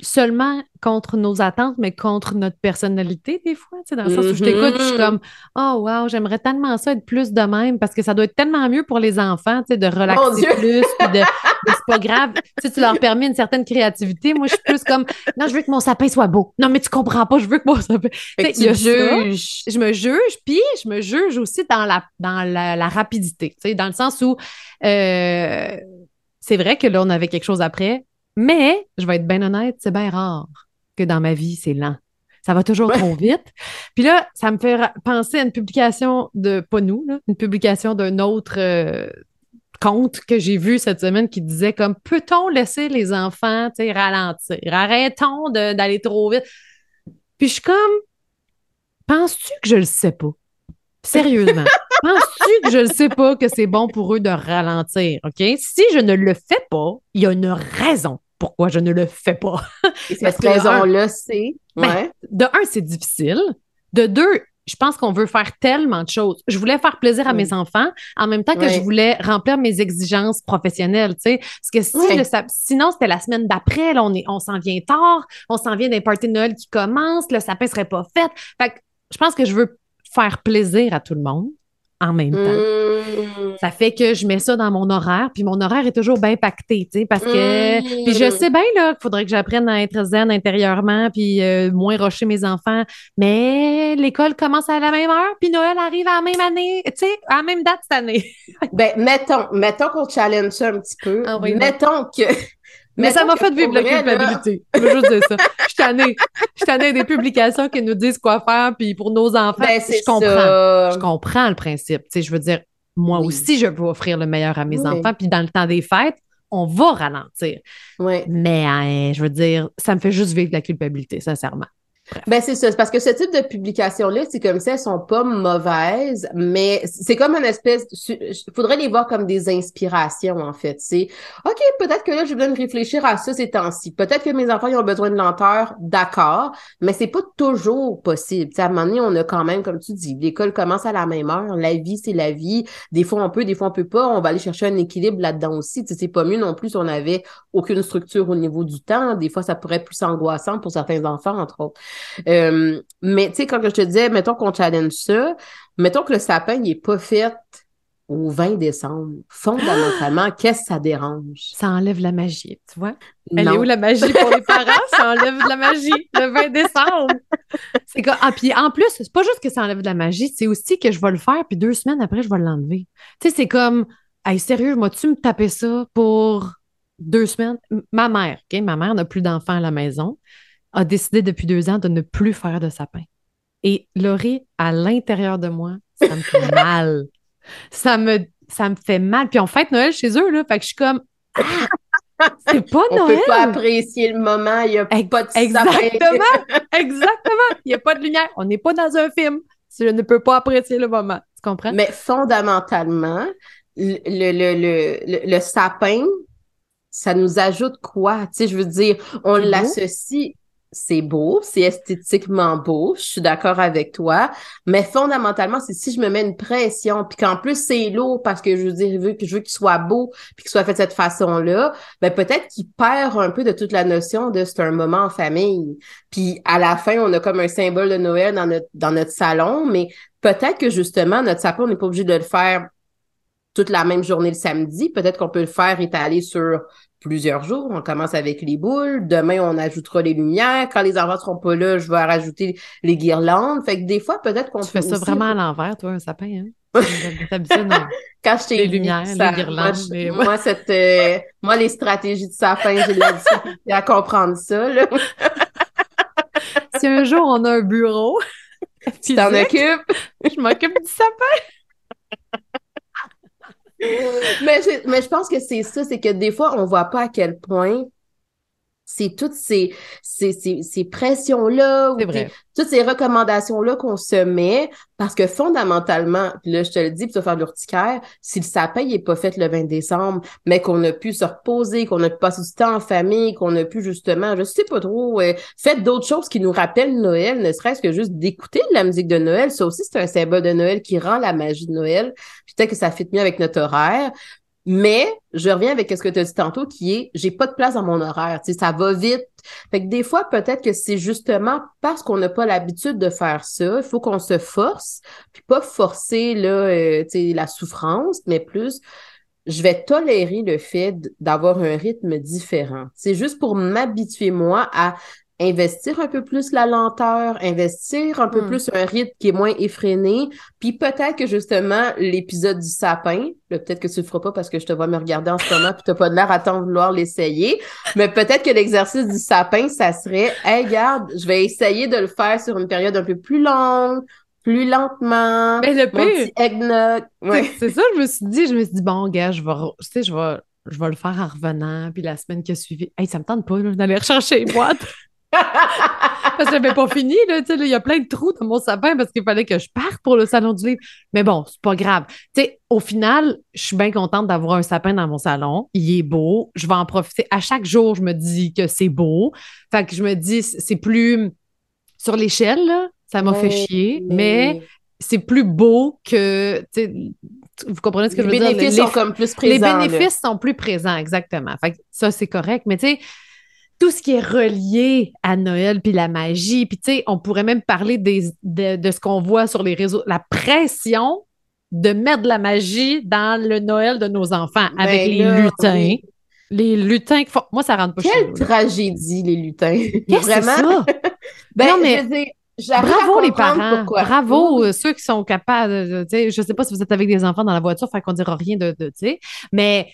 seulement contre nos attentes, mais contre notre personnalité, des fois, tu dans le sens où je t'écoute, je suis mm-hmm. comme, oh, wow, j'aimerais tellement ça être plus de même, parce que ça doit être tellement mieux pour les enfants, tu sais, de relaxer plus, puis de, c'est pas grave, tu tu leur permets une certaine créativité. Moi, je suis plus comme, non, je veux que mon sapin soit beau. Non, mais tu comprends pas, je veux que mon sapin. Tu sais, juges. Je me juge, puis je me juge aussi dans la, dans la, rapidité, tu dans le sens où euh, c'est vrai que là, on avait quelque chose après, mais je vais être bien honnête, c'est bien rare que dans ma vie, c'est lent. Ça va toujours trop vite. Puis là, ça me fait penser à une publication de, pas nous, une publication d'un autre euh, compte que j'ai vu cette semaine qui disait comme peut-on laisser les enfants ralentir? Arrêtons d'aller trop vite. Puis je suis comme penses-tu que je le sais pas? Sérieusement. Penses-tu que je ne sais pas que c'est bon pour eux de ralentir? OK? Si je ne le fais pas, il y a une raison pourquoi je ne le fais pas. Et cette raison-là, c'est. Ben, de un, c'est difficile. De deux, je pense qu'on veut faire tellement de choses. Je voulais faire plaisir à mes enfants en même temps que je voulais remplir mes exigences professionnelles, tu sais. Parce que si sinon, c'était la semaine d'après, on, on s'en vient tard, on s'en vient d'un party de Noël qui commence, le sapin serait pas fait. Fait que je pense que je veux faire plaisir à tout le monde en même temps. Mmh. Ça fait que je mets ça dans mon horaire, puis mon horaire est toujours bien pacté, tu sais, parce que... Mmh. Puis je sais bien, là, qu'il faudrait que j'apprenne à être zen intérieurement, puis euh, moins rocher mes enfants, mais l'école commence à la même heure, puis Noël arrive à la même année, tu sais, à la même date cette année. ben, mettons, mettons qu'on challenge ça un petit peu. Ah mettons que mais ça m'a fait vivre la culpabilité. Je veux juste dire ça. Je suis tannée. des publications qui nous disent quoi faire, puis pour nos enfants, ben, je comprends. Je comprends le principe. Tu sais, je veux dire, moi aussi, je veux offrir le meilleur à mes enfants, puis dans le temps des fêtes, on va ralentir. Oui. Mais hein, je veux dire, ça me fait juste vivre la culpabilité, sincèrement. Ben c'est ça, parce que ce type de publication-là, c'est comme ça, elles sont pas mauvaises, mais c'est comme une espèce, il faudrait les voir comme des inspirations en fait. C'est ok, peut-être que là je viens de réfléchir à ça ces temps-ci. Peut-être que mes enfants ils ont besoin de lenteur, d'accord, mais c'est pas toujours possible. T'sais, à un moment donné, on a quand même, comme tu dis, l'école commence à la même heure, la vie c'est la vie. Des fois on peut, des fois on peut pas. On va aller chercher un équilibre là-dedans aussi. C'est pas mieux non plus si on avait aucune structure au niveau du temps. Des fois ça pourrait être plus angoissant pour certains enfants entre autres. Euh, mais tu sais, quand je te disais, mettons qu'on challenge ça, mettons que le sapin, n'est pas fait au 20 décembre. Fondamentalement, qu'est-ce que ça dérange? Ça enlève la magie, tu vois? Elle est où la magie pour les parents? ça enlève de la magie le 20 décembre. C'est quoi? Ah, puis en plus, c'est pas juste que ça enlève de la magie, c'est aussi que je vais le faire, puis deux semaines après, je vais l'enlever. Tu sais, c'est comme, hey, sérieux, moi-tu me taper ça pour deux semaines? Ma mère, OK? Ma mère n'a plus d'enfants à la maison a décidé depuis deux ans de ne plus faire de sapin. Et Laurie, à l'intérieur de moi, ça me fait mal. Ça me, ça me fait mal. Puis on fête Noël chez eux, là. Fait que je suis comme, ah, c'est pas Noël. On peut pas apprécier le moment. Il n'y a pas de Exactement. Exactement. Il n'y a pas de lumière. On n'est pas dans un film. Si je ne peux pas apprécier le moment. Tu comprends? Mais fondamentalement, le, le, le, le sapin, ça nous ajoute quoi? Tu sais, je veux dire, on l'associe c'est beau, c'est esthétiquement beau, je suis d'accord avec toi, mais fondamentalement, c'est si je me mets une pression, puis qu'en plus c'est lourd parce que je veux dire, je veux, qu'il soit beau, puis qu'il soit fait de cette façon-là, ben peut-être qu'il perd un peu de toute la notion de c'est un moment en famille. Puis à la fin, on a comme un symbole de Noël dans notre, dans notre salon, mais peut-être que justement, notre sapin, on n'est pas obligé de le faire toute la même journée le samedi. Peut-être qu'on peut le faire étaler sur plusieurs jours. On commence avec les boules. Demain, on ajoutera les lumières. Quand les enfants seront pas là, je vais rajouter les guirlandes. Fait que des fois, peut-être qu'on Tu fais ça vraiment à l'envers, toi, un sapin, hein? Quand je t'ai les lumières, les guirlandes. Moi, cette, euh, moi, les stratégies de sapin, j'ai de la difficulté à comprendre ça. Là. si un jour on a un bureau, tu t'en occupes, je m'occupe du sapin mais, je, mais je pense que c'est ça, c'est que des fois, on voit pas à quel point c'est toutes ces, ces, ces, ces pressions-là, ou toutes ces recommandations-là qu'on se met, parce que fondamentalement, là, je te le dis, puis tu vas faire de l'urticaire, si le sapin n'est pas fait le 20 décembre, mais qu'on a pu se reposer, qu'on a pu passer du temps en famille, qu'on a pu justement, je sais pas trop, euh, faire d'autres choses qui nous rappellent Noël, ne serait-ce que juste d'écouter de la musique de Noël, ça aussi, c'est un symbole de Noël qui rend la magie de Noël. Peut-être que ça fit mieux avec notre horaire. Mais je reviens avec ce que tu as dit tantôt, qui est j'ai pas de place dans mon horaire. Tu ça va vite. Fait que des fois, peut-être que c'est justement parce qu'on n'a pas l'habitude de faire ça. Il faut qu'on se force, puis pas forcer là, euh, la souffrance, mais plus je vais tolérer le fait d'avoir un rythme différent. C'est juste pour m'habituer, moi, à investir un peu plus la lenteur, investir un peu hmm. plus un rythme qui est moins effréné, puis peut-être que justement l'épisode du sapin, peut-être que tu le feras pas parce que je te vois me regarder en ce moment puis t'as pas de l'air à t'en vouloir l'essayer, mais peut-être que l'exercice du sapin, ça serait, hey, regarde, je vais essayer de le faire sur une période un peu plus longue, plus lentement. Mais le pire, ouais. c'est ça, je me suis dit, je me suis dit, bon, gars, je vais, tu sais, je vais, je vais le faire en revenant, puis la semaine qui a suivi, hey, ça me tente pas d'aller rechercher les boîtes. Parce que j'avais pas fini, là, il y a plein de trous dans mon sapin parce qu'il fallait que je parte pour le salon du livre. Mais bon, c'est pas grave. Tu sais, au final, je suis bien contente d'avoir un sapin dans mon salon. Il est beau. Je vais en profiter. À chaque jour, je me dis que c'est beau. Fait que je me dis, c'est plus sur l'échelle, ça m'a fait chier, mais c'est plus beau que, vous comprenez ce que je veux dire? Les bénéfices sont comme plus présents. Les bénéfices sont plus présents, exactement. Fait que ça, c'est correct. Mais tu sais, tout ce qui est relié à Noël, puis la magie, puis tu sais, on pourrait même parler des, de, ce qu'on voit sur les réseaux, la pression de mettre de la magie dans le Noël de nos enfants ben avec les lutins. Les lutins qui font... Moi, ça rentre pas Quelle tragédie, les lutins. Qu'est-ce que c'est ça? ben, non, mais... Bravo les parents, bravo euh, ceux qui sont capables, de, je sais pas si vous êtes avec des enfants dans la voiture, fait qu'on dira rien de, de tu sais, mais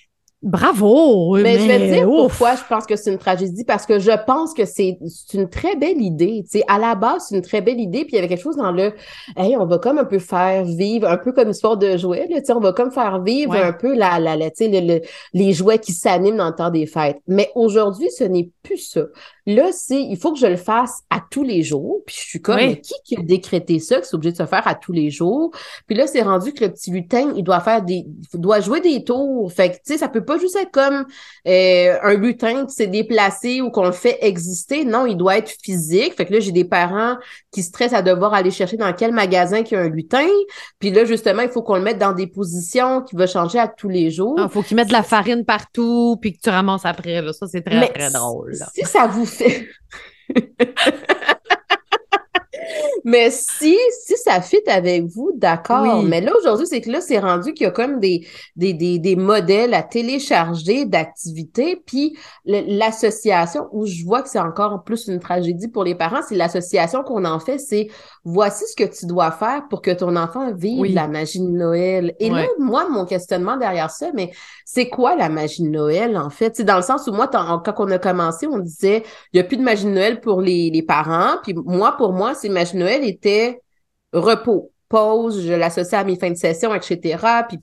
Bravo! Mais, je vais te dire pourquoi je pense que c'est une tragédie, parce que je pense que c'est une très belle idée. Tu sais, à la base, c'est une très belle idée, puis il y avait quelque chose dans le Hey, on va comme un peu faire vivre, un peu comme histoire de jouets, là, tu sais, on va comme faire vivre un peu la, la, la tu sais, les jouets qui s'animent dans le temps des fêtes. Mais aujourd'hui, ce n'est plus ça. Là, c'est il faut que je le fasse à tous les jours. Puis je suis comme, mais qui qui a décrété ça, que c'est obligé de se faire à tous les jours? Puis là, c'est rendu que le petit lutin, il doit faire des. Il doit jouer des tours. Fait que, tu sais, ça peut pas juste être comme euh, un lutin qui s'est déplacé ou qu'on le fait exister. Non, il doit être physique. Fait que là, j'ai des parents qui stressent à devoir aller chercher dans quel magasin qu'il y a un lutin. Puis là, justement, il faut qu'on le mette dans des positions qui va changer à tous les jours. Il ah, faut qu'il mette de la farine partout, puis que tu ramasses après. Là. Ça, c'est très, très drôle. Si ça vous fait Mais si, si ça fit avec vous, d'accord. Mais là, aujourd'hui, c'est que là, c'est rendu qu'il y a comme des, des, des, des modèles à télécharger d'activités. Puis l'association, où je vois que c'est encore plus une tragédie pour les parents, c'est l'association qu'on en fait, c'est voici ce que tu dois faire pour que ton enfant vive la magie de Noël. Et là, moi, mon questionnement derrière ça, mais c'est quoi la magie de Noël, en fait? C'est dans le sens où moi, quand on a commencé, on disait, il n'y a plus de magie de Noël pour les, les parents. Puis moi, pour moi, c'est magie de Noël était repos, pause, je l'associe à mes fins de session, etc. Puis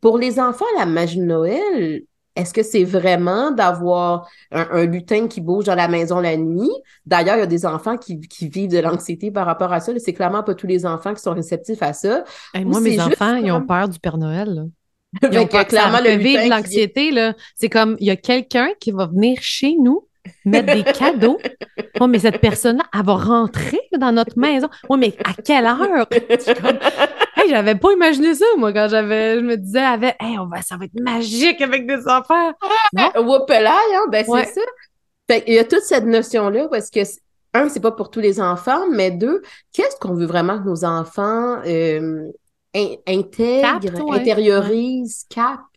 pour les enfants, la magie de Noël, est-ce que c'est vraiment d'avoir un, lutin qui bouge dans la maison la nuit? D'ailleurs, il y a des enfants qui, vivent de l'anxiété par rapport à ça. C'est clairement pas tous les enfants qui sont réceptifs à ça. moi, mes enfants, ils ont peur du Père Noël. Ils ont peur clairement le vivre l'anxiété. C'est comme, il y a quelqu'un qui va venir chez nous mettre des cadeaux. Oh, mais cette personne-là, elle va rentrer dans notre maison. Oh, mais à quelle heure? hey, j'avais pas imaginé ça, moi, quand j'avais, je me disais, avec, hey, on va, ça va être magique avec des enfants. Non? hein? Ben, c'est ça. Fait, il y a toute cette notion-là parce que, un, c'est pas pour tous les enfants, mais deux, qu'est-ce qu'on veut vraiment que nos enfants euh, intègrent, intériorisent, captent?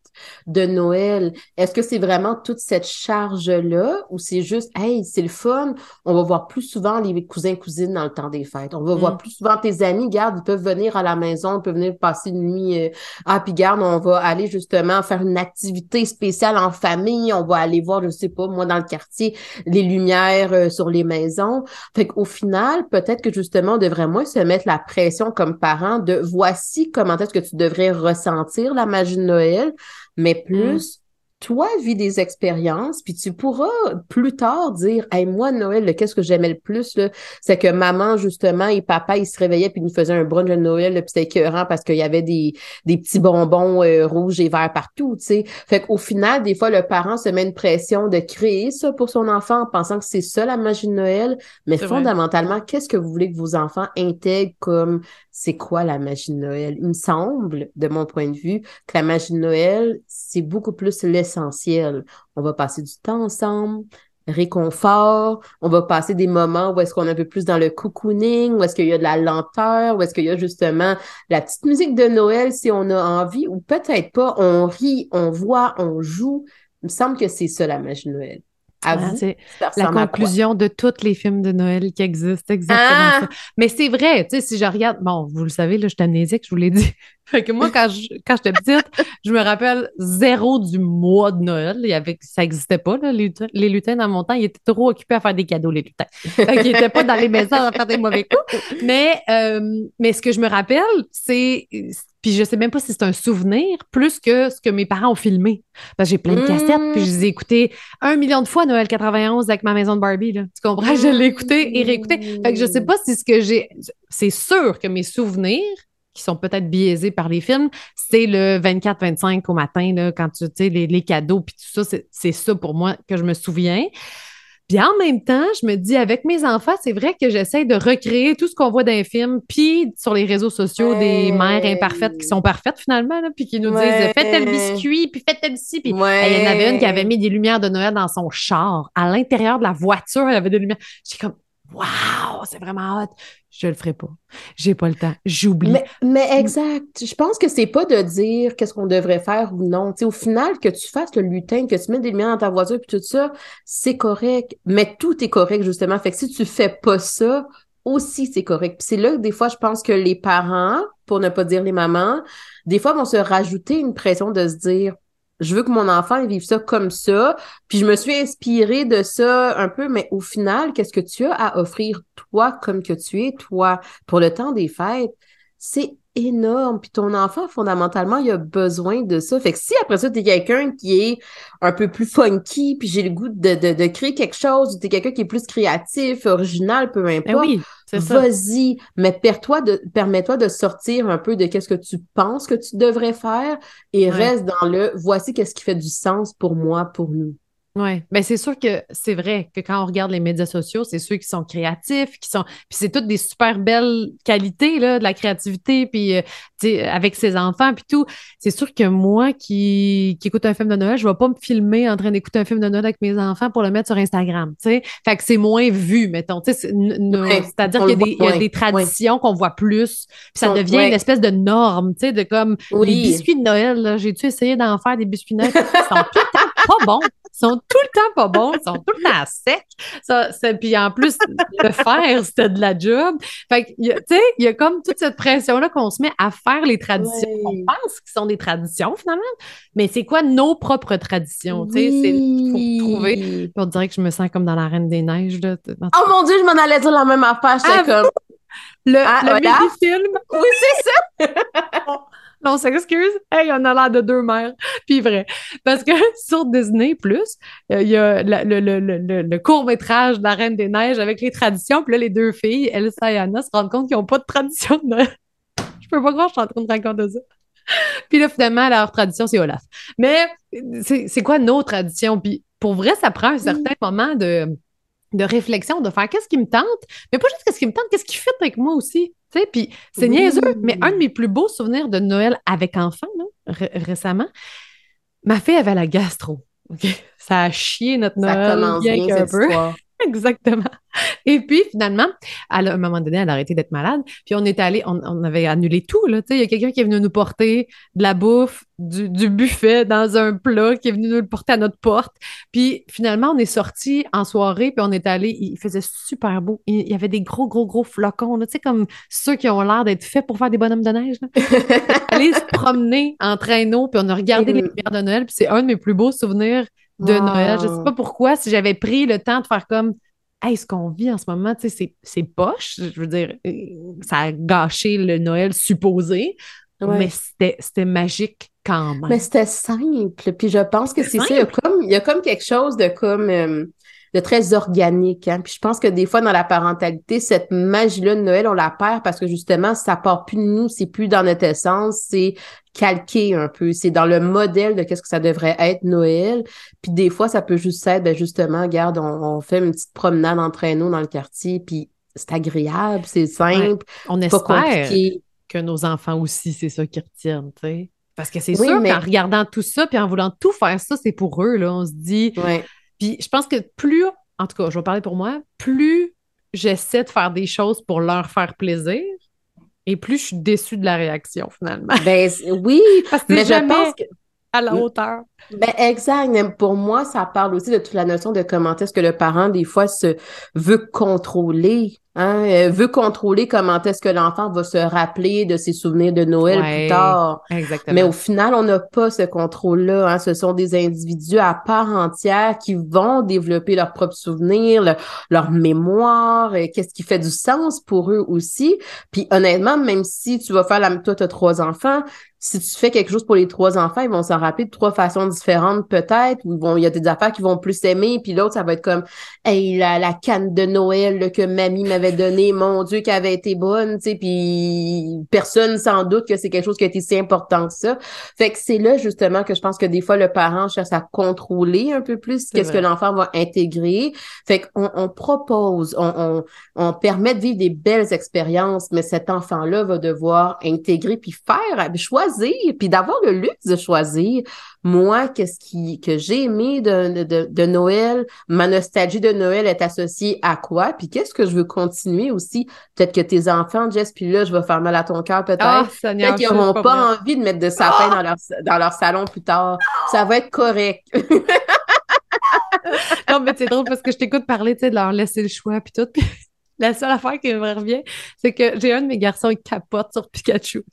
De Noël? Est-ce que c'est vraiment toute cette charge-là ou c'est juste, hey, c'est le fun, on va voir plus souvent les cousins, cousines dans le temps des fêtes. On va voir mm. plus souvent tes amis, garde, ils peuvent venir à la maison, ils peuvent venir passer une nuit. Euh, ah, puis garde, on va aller justement faire une activité spéciale en famille, on va aller voir, je sais pas, moi, dans le quartier, les lumières euh, sur les maisons. Fait qu'au final, peut-être que justement, on devrait moins se mettre la pression comme parent de voici comment est-ce que tu devrais ressentir la magie de Noël mais mm. plus toi, vis des expériences, puis tu pourras plus tard dire Hey, moi, Noël, qu'est-ce que j'aimais le plus? C'est que maman, justement, et papa, ils se réveillaient puis ils nous faisaient un brunch de Noël, puis c'était écœurant parce qu'il y avait des, des petits bonbons euh, rouges et verts partout, tu sais. Fait qu'au final, des fois, le parent se met une pression de créer ça pour son enfant en pensant que c'est ça la magie de Noël. Mais fondamentalement, qu'est-ce que vous voulez que vos enfants intègrent comme c'est quoi la magie de Noël? Il me semble, de mon point de vue, que la magie de Noël, c'est beaucoup plus On va passer du temps ensemble, réconfort, on va passer des moments où est-ce qu'on est un peu plus dans le cocooning, où est-ce qu'il y a de la lenteur, où est-ce qu'il y a justement la petite musique de Noël si on a envie, ou peut-être pas, on rit, on voit, on joue. Il me semble que c'est ça la magie de Noël. C'est la conclusion de tous les films de Noël qui existent, exactement ah! ça. Mais c'est vrai, tu sais, si je regarde, bon, vous le savez, là, je suis amnésique, je vous l'ai dit. Fait que moi, quand je, quand j'étais petite, je me rappelle zéro du mois de Noël. Il y avait, ça n'existait pas, là, les, les, lutins dans mon temps. Ils étaient trop occupés à faire des cadeaux, les lutins. Fait qu'ils n'étaient pas dans les maisons à faire des mauvais coups. Mais, euh, mais ce que je me rappelle, c'est puis je sais même pas si c'est un souvenir plus que ce que mes parents ont filmé. Parce que j'ai plein de cassettes, puis je les ai écoutées un million de fois Noël 91 avec ma maison de Barbie. Là. Tu comprends? Je l'ai écouté et réécouté. Fait que je sais pas si ce que j'ai. C'est sûr que mes souvenirs, qui sont peut-être biaisés par les films, c'est le 24-25 au matin, là, quand tu sais, les, les cadeaux, puis tout ça, c'est ça pour moi que je me souviens. Puis en même temps, je me dis, avec mes enfants, c'est vrai que j'essaie de recréer tout ce qu'on voit dans les films, puis sur les réseaux sociaux, des mères imparfaites qui sont parfaites finalement, puis qui nous disent faites tel biscuit, puis faites tel ci. Puis il y en avait une qui avait mis des lumières de Noël dans son char. À l'intérieur de la voiture, elle avait des lumières. J'ai comme, Waouh, c'est vraiment hot. Je le ferai pas. J'ai pas le temps. J'oublie. Mais, exact. Je pense que c'est pas de dire qu'est-ce qu'on devrait faire ou non. au final, que tu fasses le lutin, que tu mettes des lumières dans ta voiture puis tout ça, c'est correct. Mais tout est correct, justement. Fait que si tu fais pas ça, aussi c'est correct. Puis c'est là que des fois, je pense que les parents, pour ne pas dire les mamans, des fois vont se rajouter une pression de se dire je veux que mon enfant vive ça comme ça. Puis je me suis inspirée de ça un peu, mais au final, qu'est-ce que tu as à offrir toi comme que tu es, toi, pour le temps des fêtes? C'est énorme. Puis ton enfant, fondamentalement, il a besoin de ça. Fait que si après ça, tu es quelqu'un qui est un peu plus funky, puis j'ai le goût de, de, de créer quelque chose, ou tu es quelqu'un qui est plus créatif, original, peu ben importe, oui, vas-y, mais permets-toi de, de sortir un peu de qu'est-ce que tu penses que tu devrais faire et reste dans le voici qu'est-ce qui fait du sens pour moi, pour nous. Oui, bien c'est sûr que c'est vrai que quand on regarde les médias sociaux, c'est ceux qui sont créatifs, qui sont. Puis c'est toutes des super belles qualités, là, de la créativité, puis euh, avec ses enfants, puis tout. C'est sûr que moi qui, qui écoute un film de Noël, je ne vais pas me filmer en train d'écouter un film de Noël avec mes enfants pour le mettre sur Instagram, tu sais. Fait que c'est moins vu, mettons. C'est-à-dire qu'il y, a des traditions qu'on voit plus, puis ça devient une espèce de norme, tu sais, de comme les biscuits de Noël, j'ai-tu essayé d'en faire des biscuits de Noël? Ils sont tout pas bons sont tout le temps pas bons, ils sont tout le temps secs. Ça, puis en plus, le faire, c'était de la job. Fait que, tu sais, il y a comme toute cette pression-là qu'on se met à faire les traditions. On pense qu'ils sont des traditions, finalement. Mais c'est quoi nos propres traditions? Tu sais, il faut trouver. On dirait que je me sens comme dans la Reine des Neiges. Là. Oh mon Dieu, je m'en allais dire la même affaire. J'étais ah, comme. Le, ah, le mini-film. Oui, c'est ça. on s'excuse. Hey, on a l'air de deux mères. Puis vrai. Parce que sur Disney, plus, euh, il y a le, court-métrage de La Reine des Neiges avec les traditions. Puis là, les deux filles, Elsa et Anna, se rendent compte qu'ils n'ont pas de tradition de Je peux pas croire que je suis en train de raconter ça. Puis là, finalement, leur tradition, c'est Olaf. Mais c'est quoi nos traditions? Puis pour vrai, ça prend un certain moment de, de réflexion, de faire qu'est-ce qui me tente, mais pas juste qu'est-ce qui me tente, qu'est-ce qui fait avec moi aussi? Puis c'est niaiseux, mais un de mes plus beaux souvenirs de Noël avec enfant, récemment, ma fille avait la gastro. Ça a chié notre Noël bien, peu. Exactement. Et puis, finalement, à un moment donné, elle a arrêté d'être malade. Puis, on est allé, on, avait annulé tout. Là, il y a quelqu'un qui est venu nous porter de la bouffe, du, buffet dans un plat, qui est venu nous le porter à notre porte. Puis, finalement, on est sorti en soirée, puis on est allé, il faisait super beau. Il, y avait des gros, gros, gros flocons, tu sais, comme ceux qui ont l'air d'être faits pour faire des bonhommes de neige. aller se promener en traîneau, puis on a regardé les lumières de Noël, puis c'est un de mes plus beaux souvenirs de Noël. Je ne sais pas pourquoi, si j'avais pris le temps de faire comme Hey, ce qu'on vit en ce moment, c'est poche. Je veux dire, euh, ça a gâché le Noël supposé, mais c'était magique quand même. Mais c'était simple. Puis je pense que c'est ça. Il y, a comme, il y a comme quelque chose de comme euh, de très organique. Hein? Puis je pense que des fois, dans la parentalité, cette magie-là de Noël, on la perd parce que justement, ça part plus de nous, c'est plus dans notre essence, c'est calqué un peu. C'est dans le modèle de qu'est-ce que ça devrait être Noël. Puis des fois, ça peut juste être, ben justement, regarde, on, fait une petite promenade en traîneau dans le quartier, puis c'est agréable, c'est simple. On espère que nos enfants aussi, c'est ça qui retiennent, tu sais. Parce que c'est sûr qu'en regardant tout ça, puis en voulant tout faire ça, c'est pour eux, là. On se dit. Puis je pense que plus, en tout cas, je vais parler pour moi, plus j'essaie de faire des choses pour leur faire plaisir, et plus je suis déçue de la réaction, finalement. Ben oui, Parce que mais je pense que à la hauteur. Ben exact. Pour moi, ça parle aussi de toute la notion de comment est-ce que le parent, des fois, se veut contrôler Hein, elle veut contrôler comment est-ce que l'enfant va se rappeler de ses souvenirs de Noël plus tard. Exactement. Mais au final, on n'a pas ce contrôle-là. Hein. Ce sont des individus à part entière qui vont développer leurs propres souvenirs, leur mémoire, qu'est-ce qui fait du sens pour eux aussi. Puis honnêtement, même si tu vas faire la... Toi, tu as trois enfants, si tu fais quelque chose pour les trois enfants, ils vont s'en rappeler de trois façons différentes peut-être, ou vont, il y a des affaires qu'ils vont plus aimer, puis l'autre, ça va être comme, hey, la, la canne de Noël que mamie m'avait donnée, mon Dieu, qui avait été bonne, tu sais, puis personne sans doute que c'est quelque chose qui a été si important que ça. Fait que c'est là, justement, que je pense que des fois, le parent cherche à contrôler un peu plus qu'est-ce que l'enfant va intégrer. Fait qu'on on propose, on, on, on permet de vivre des belles expériences, mais cet enfant-là va devoir intégrer puis faire, choisir puis d'avoir le luxe de choisir. Moi, qu'est-ce qui que j'ai aimé de, de, de, Noël, ma nostalgie de Noël est associée à quoi, puis qu'est-ce que je veux continuer aussi? Peut-être que tes enfants, Jess, puis là, je vais faire mal à ton cœur peut-être. Oh, peut-être qu'ils n'auront pas, envie de mettre de sapin dans, leur, dans leur salon plus tard. Ça va être correct. non, mais c'est drôle parce que je t'écoute parler, tu sais, de leur laisser le choix, puis tout. la seule affaire qui me revient, c'est que j'ai un de mes garçons qui capote sur Pikachu.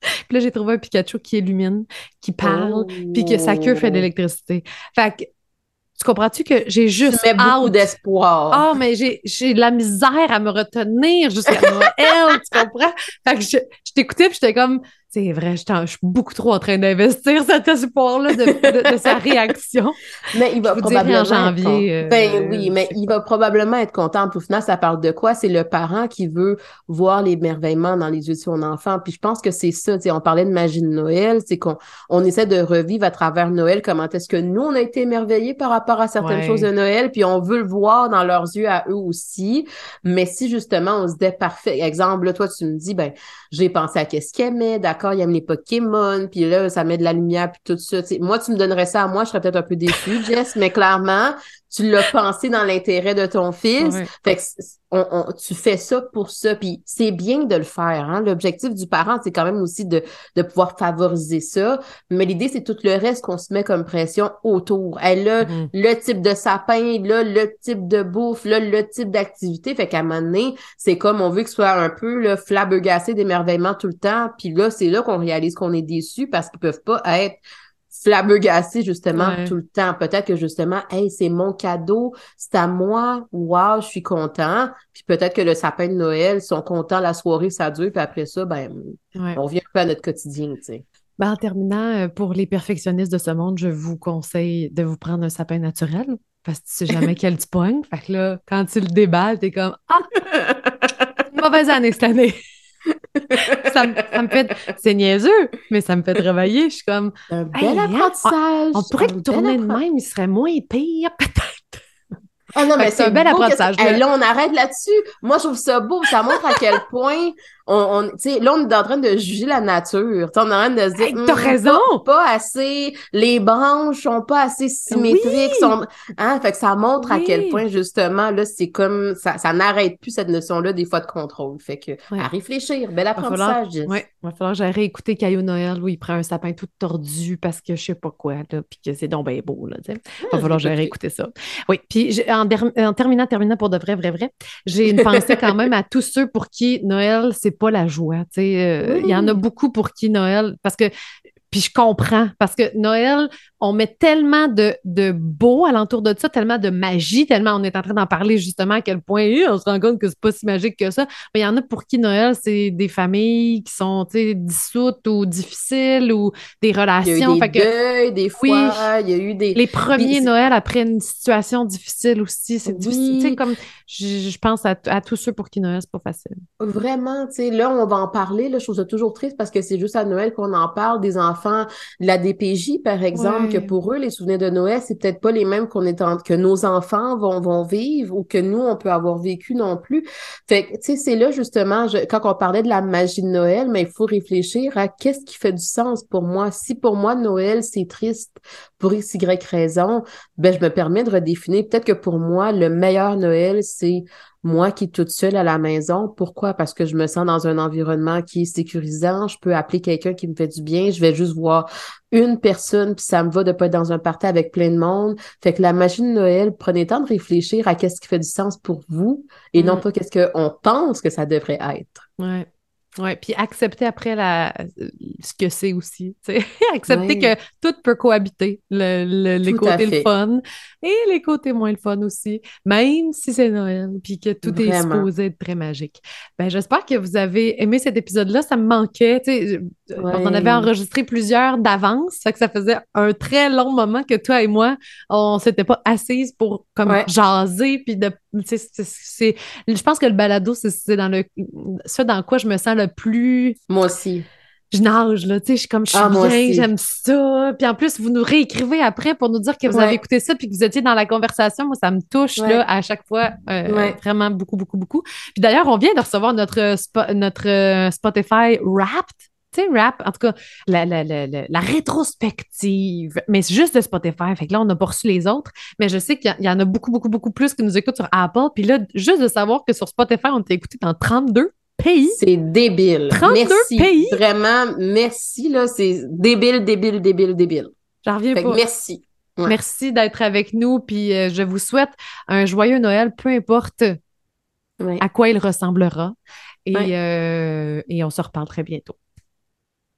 Puis là, j'ai trouvé un Pikachu qui illumine, qui parle, puis que sa queue fait de oh. l'électricité. Fait que, tu comprends-tu que j'ai juste. Tu beaucoup d'espoir. Ah, mais j'ai de la misère à me retenir jusqu'à Noël, tu comprends? Fait que je, je t'écoutais, puis j'étais comme, c'est vrai, je, suis beaucoup trop en train d'investir cet espoir-là de, sa réaction. Mais il va probablement en janvier. Euh, ben oui, mais il va probablement être content. Au final, ça parle de quoi? C'est le parent qui veut voir l'émerveillement dans les yeux de son enfant. Puis je pense que c'est ça. On parlait de magie de Noël, c'est qu'on on essaie de revivre à travers Noël comment est-ce que nous, on a été émerveillés par rapport à certaines choses de Noël, puis on veut le voir dans leurs yeux à eux aussi. Mais si justement on se dit parfait, exemple, là, toi, tu me dis, ben, j'ai pensé à qu'est-ce qu'il aimait, d'accord, il aime les Pokémon, puis là, ça met de la lumière, puis tout ça. moi, tu me donnerais ça à moi, je serais peut-être un peu déçue, Jess, mais clairement, tu l'as pensé dans l'intérêt de ton fils. Fait que on, tu fais ça pour ça, puis c'est bien de le faire. Hein? L'objectif du parent, c'est quand même aussi de, de pouvoir favoriser ça. Mais l'idée, c'est tout le reste qu'on se met comme pression autour. Elle a mm-hmm. le type de sapin, là, le type de bouffe, là, le type d'activité. Fait qu'à un moment donné, c'est comme on veut que ce soit un peu le flabbergassé d'émerveillement tout le temps. Puis là, c'est là qu'on réalise qu'on est déçu parce qu'ils peuvent pas être flabbergassé justement tout le temps. Peut-être que justement, hey, c'est mon cadeau, c'est à moi, wow, je suis content. Puis peut-être que le sapin de Noël, ils sont contents, la soirée, ça dure, puis après ça, ben, on revient un peu à notre quotidien, tu sais. Ben, en terminant, euh, pour les perfectionnistes de ce monde, je vous conseille de vous prendre un sapin naturel parce que tu sais jamais quel tu pognes. Fait que là, quand tu le déballes, t'es comme Ah! Mauvaise année cette année! Ça, me, ça, me, fait. C'est niaiseux, mais ça me fait travailler. Je suis comme. Un bel apprentissage. On, pourrait tourner de même, il serait moins pire, peut-être. Ah non, mais c'est un bel apprentissage. là, on arrête là-dessus. Moi, je trouve ça beau. Ça montre à quel point on, là, on est en train de juger la nature. on est en train de se dire, t'as hum, raison, pas, assez, les branches sont pas assez symétriques, sont, hein, fait que ça montre à quel point justement là, c'est comme ça, ça n'arrête plus cette notion-là des fois de contrôle. Fait que à réfléchir, bel apprentissage. Oui, il va falloir que j'aille réécouter Caillou Noël où il prend un sapin tout tordu parce que je sais pas quoi là, puis que c'est donc bien beau là. Il va ah, falloir que j'aille réécouter ça. Oui, puis en, en terminant, terminant pour de vrai, vrai, vrai, j'ai une pensée quand même à tous ceux pour qui Noël c'est pas la joie. Tu sais, euh, il y en a beaucoup pour qui Noël, parce que Puis je comprends parce que Noël, on met tellement de, de beau alentour de ça, tellement de magie, tellement on est en train d'en parler justement à quel point on se rend compte que c'est pas si magique que ça. Mais il y en a pour qui Noël, c'est des familles qui sont dissoutes ou difficiles ou des relations. Il y a eu des deuils, des fois, il y a eu des... Les premiers Noël après une situation difficile aussi, c'est difficile. Tu sais, comme je, pense à, tous ceux pour qui Noël, c'est pas facile. Vraiment, tu sais, là, on va en parler. Là, je trouve ça toujours triste parce que c'est juste à Noël qu'on en parle des enfants de la DPJ, par exemple, que pour eux, les souvenirs de Noël, c'est peut-être pas les mêmes qu'on est en... que nos enfants vont, vont vivre ou que nous, on peut avoir vécu non plus. Fait que, tu sais, c'est là, justement, quand on parlait de la magie de Noël, mais il faut réfléchir à qu'est-ce qui fait du sens pour moi. Si pour moi, Noël, c'est triste pour x, y raison, ben, je me permets de redéfinir. Peut-être que pour moi, le meilleur Noël, c'est moi qui est toute seule à la maison. Pourquoi? Parce que je me sens dans un environnement qui est sécurisant. Je peux appeler quelqu'un qui me fait du bien. Je vais juste voir une personne, puis ça me va de pas être dans un party avec plein de monde. Fait que la machine de Noël, prenez le temps de réfléchir à qu'est-ce qui fait du sens pour vous et non mm. pas qu'est-ce qu'on pense que ça devrait être. Ouais. Oui, puis accepter après la, ce que c'est aussi. accepter que tout peut cohabiter, le, les côtés le fun et les côtés moins le fun aussi, même si c'est Noël, puis que tout est supposé être très magique. Ben, j'espère que vous avez aimé cet épisode-là. Ça me manquait. On en avait enregistré plusieurs d'avance, ça que ça faisait un très long moment que toi et moi, on s'était pas assises pour comme jaser, puis de je pense que le balado, c'est, dans le ça dans quoi je me sens le plus. Moi aussi. Je nage, là, tu sais, je suis comme, je suis ah, bien, j'aime ça. Puis en plus, vous nous réécrivez après pour nous dire que vous avez écouté ça puis que vous étiez dans la conversation. Moi, ça me touche, là, à chaque fois, euh, vraiment beaucoup, beaucoup, beaucoup. Puis d'ailleurs, on vient de recevoir notre, notre euh, Spotify Wrapped tu sais, rap, en tout cas, la, la, la, la rétrospective, mais c'est juste de Spotify. Fait que là, on a pas reçu les autres, mais je sais qu'il y, en a beaucoup, beaucoup, beaucoup plus qui nous écoutent sur Apple. Puis là, juste de savoir que sur Spotify, on t'a écouté dans 32 pays. C'est débile. 32 merci. pays. Vraiment, merci, là. C'est débile, débile, débile, débile. J'en reviens fait pas. merci. Merci d'être avec nous. Puis euh, je vous souhaite un joyeux Noël, peu importe à quoi il ressemblera. Et, euh, et on se reparle très bientôt.